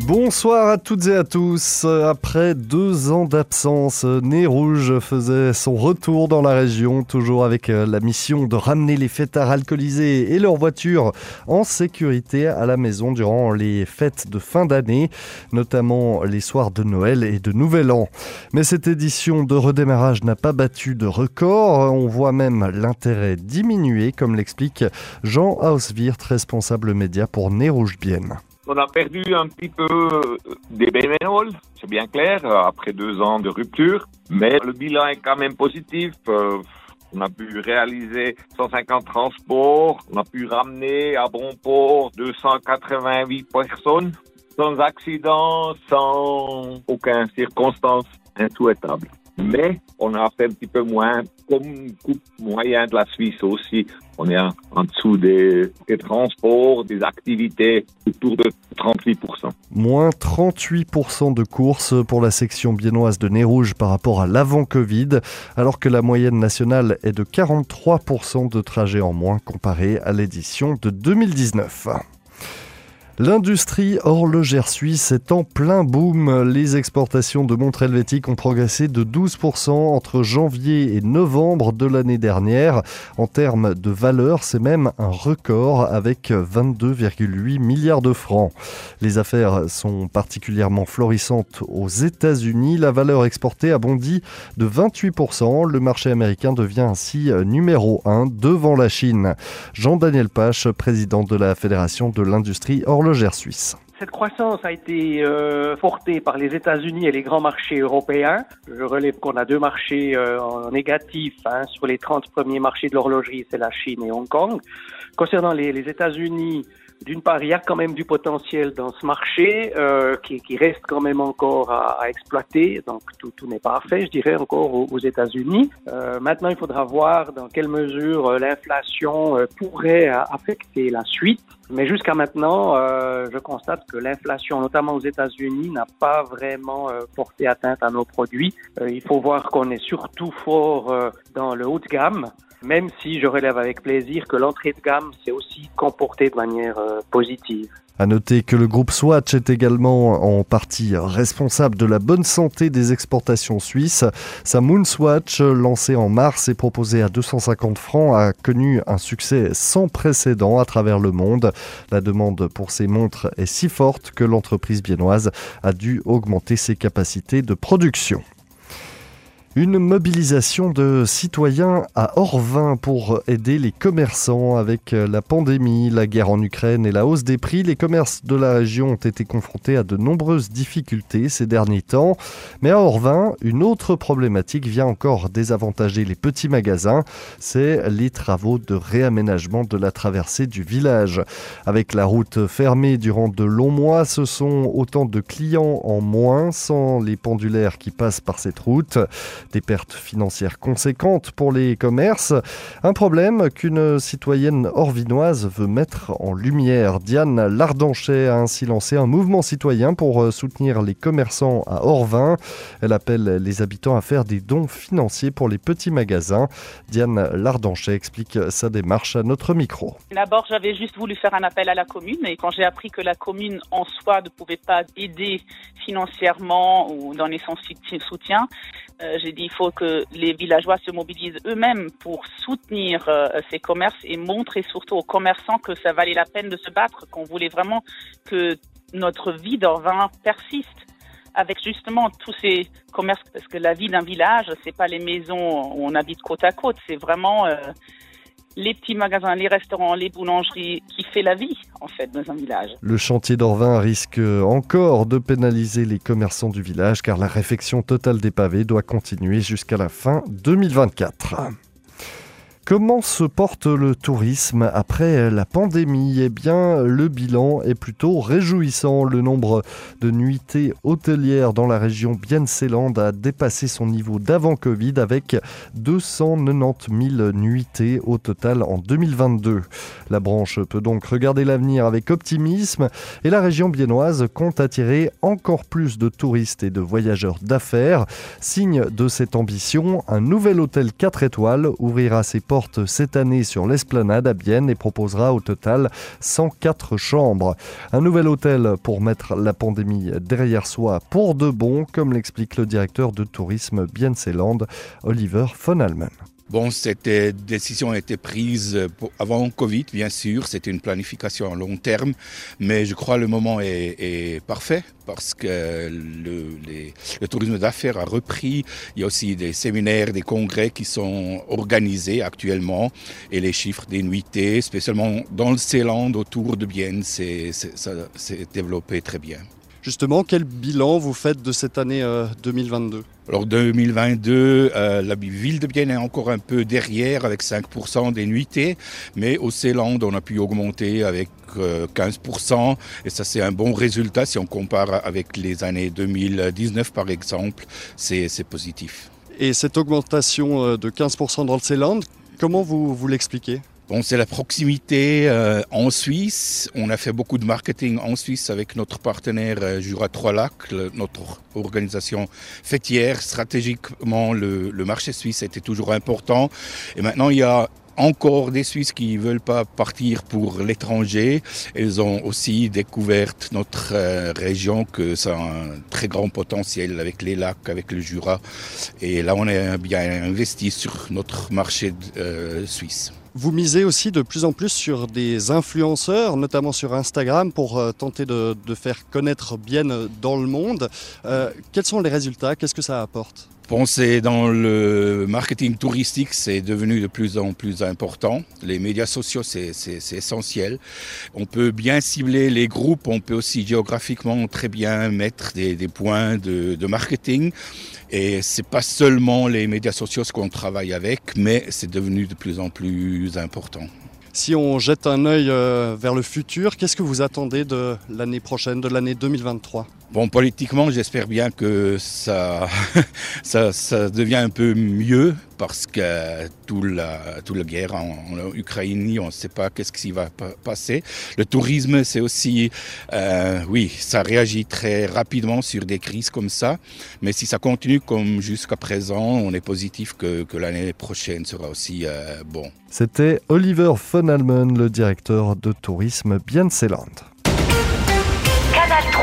Bonsoir à toutes et à tous. Après deux ans d'absence, Nez Rouge faisait son retour dans la région, toujours avec euh, la mission de ramener les fêtards alcoolisés et leurs voitures en sécurité à la maison durant les fêtes de fin d'année, notamment les soirs de Noël et de Nouvel An. Mais cette édition de redémarrage n'a pas battu de record. On voit même l'intérêt diminuer, comme l'explique Jean Hauswirt, responsable média pour Nez Rouge Bienne. On a perdu un petit peu euh, des bénévoles, c'est bien clair, euh, après deux ans de rupture, mais le bilan est quand même positif. Euh, on a pu réaliser 150 transports, on a pu ramener à bon port 288 personnes, sans accident, sans aucune circonstance insouhaitable mais on a fait un petit peu moins, comme moyen de la Suisse aussi. On est en dessous des, transports, des activités, autour de 38%. Moins 38% de courses pour la section biennoise de Nez Rouge par rapport à l'avant-Covid, alors que la moyenne nationale est de 43% de trajets en moins comparé à l'édition de 2019. L'industrie horlogère suisse est en plein boom. Les exportations de montres helvétiques ont progressé de 12% entre janvier et novembre de l'année dernière. En termes de valeur, c'est même un record avec 22,8 milliards de francs. Les affaires sont particulièrement florissantes aux États-Unis. La valeur exportée a bondi de 28%. Le marché américain devient ainsi numéro 1 devant la Chine. Jean-Daniel Pache, président de la Fédération de l'industrie horlogère Cette croissance a été euh, portée par les États-Unis et les grands marchés européens. Je relève qu'on a deux marchés euh, en négatif hein, sur les 30 premiers marchés de l'horlogerie, c'est la Chine et Hong Kong. Concernant les États-Unis, d'une part, il y a quand même du potentiel dans ce marché euh, qui, reste quand même encore à, exploiter. Donc tout, n'est pas fait, je dirais, encore aux, États-Unis. Euh, maintenant, il faudra voir dans quelle mesure euh, l'inflation pourrait affecter la suite. Mais jusqu'à maintenant, je constate que l'inflation, notamment aux États-Unis, n'a pas vraiment porté atteinte à nos produits. il faut voir qu'on est surtout fort dans le haut de gamme même si je relève avec plaisir que l'entrée de gamme s'est aussi comportée de manière euh, positive. À noter que le groupe Swatch est également en partie responsable de la bonne santé des exportations suisses. Sa Moon Swatch, lancée en mars et proposée à 250 francs, a connu un succès sans précédent à travers le monde. La demande pour ces montres est si forte que l'entreprise biennoise a dû augmenter ses capacités de production. Une mobilisation de citoyens à Orvin pour aider les commerçants avec la pandémie, la guerre en Ukraine et la hausse des prix. Les commerces de la région ont été confrontés à de nombreuses difficultés ces derniers temps. Mais à Orvin, une autre problématique vient encore désavantager les petits magasins. C'est les travaux de réaménagement de la traversée du village. Avec la route fermée durant de longs mois, ce sont autant de clients en moins sans les pendulaires qui passent par cette route. Des pertes financières conséquentes pour les commerces. Un problème qu'une citoyenne orvinoise veut mettre en lumière. Diane Lardanchet a ainsi lancé un mouvement citoyen pour euh, soutenir les commerçants à Orvin. Elle appelle les habitants à faire des dons financiers pour les petits magasins. Diane Lardanchet explique sa démarche à notre micro. D'abord, j'avais juste voulu faire un appel à la commune et quand j'ai appris que la commune en soi ne pouvait pas aider financièrement ou donner son soutien, euh, j'ai dit il faut que les villageois se mobilisent eux-mêmes pour soutenir euh, ces commerces et montrer surtout aux commerçants que ça valait la peine de se battre, qu'on voulait vraiment que notre vie d'Orvin persiste avec justement tous ces commerces, parce que la vie d'un village, c'est pas les maisons où on habite côte à côte, c'est vraiment euh, les petits magasins, les restaurants, les boulangeries qui fait la vie en fait dans un village. Le chantier d'Orvin risque encore de pénaliser les commerçants du village car la réfection totale des pavés doit continuer jusqu'à la fin 2024. Comment se porte le tourisme après la pandémie? Eh bien, le bilan est plutôt réjouissant. Le nombre de nuitées hôtelières dans la région Bienne-Seeland a dépassé son niveau d'avant Covid avec 290 000 nuitées au total en 2022. La branche peut donc regarder l'avenir avec optimisme et la région biennoise compte attirer encore plus de touristes et de voyageurs d'affaires. Signe de cette ambition, un nouvel hôtel 4 étoiles ouvrira ses portes cette année sur l'esplanade à Bienne et proposera au total 104 chambres. Un nouvel hôtel pour mettre la pandémie derrière soi pour de bon, comme l'explique le directeur de tourisme Bienne-Seeland, Oliver von Almen. Bon, cette décision a été prise avant Covid, bien sûr. C'était une planification à long terme, mais je crois que le moment est, parfait parce que le, tourisme d'affaires a repris. Il y a aussi des séminaires, des congrès qui sont organisés actuellement et les chiffres des nuitées, spécialement dans le Ceyland autour de Bienne, s'est développé très bien. Justement, quel bilan vous faites de cette année 2022 euh, Alors 2022, euh, la ville de Bienne est encore un peu derrière avec 5% des nuitées, mais au Ceyland, on a pu augmenter avec 15% euh, et ça c'est un bon résultat si on compare avec les années 2019 par exemple, c'est positif. Et cette augmentation de 15% dans le comment vous, vous l'expliquez? Bon, c'est la proximité euh, en Suisse. On a fait beaucoup de marketing en Suisse avec notre partenaire euh, Jura Trois Lacs, notre organisation fêtière. Stratégiquement, le, marché suisse était toujours important. Et maintenant, il y a encore des Suisses qui ne veulent pas partir pour l'étranger. Ils ont aussi découvert notre euh, région que ça a un très grand potentiel avec les lacs, avec le Jura. Et là, on est bien investi sur notre marché suisse. Vous misez aussi de plus en plus sur des influenceurs, notamment sur Instagram, pour euh, tenter de, faire connaître bien dans le monde. quels sont les résultats? Qu'est-ce que ça apporte? Penser dans le marketing touristique, c'est devenu de plus en plus important. Les médias sociaux, c'est essentiel. On peut bien cibler les groupes, on peut aussi géographiquement très bien mettre des, des points de, de, marketing. Et c'est pas seulement les médias sociaux qu'on travaille avec, mais c'est devenu de plus en plus important. Si on jette un œil euh, vers le futur, qu'est-ce que vous attendez de l'année prochaine, de l'année 2023 Bon, politiquement, j'espère bien que ça, ça, ça, devient un peu mieux parce que toute la, toute la guerre en, Ukraine, on ne sait pas qu'est-ce qui va passer. Le tourisme, c'est aussi, euh, oui, ça réagit très rapidement sur des crises comme ça. Mais si ça continue comme jusqu'à présent, on est positif que, que l'année prochaine sera aussi euh, bon. C'était Oliver von Almen, le directeur de tourisme Bienseland.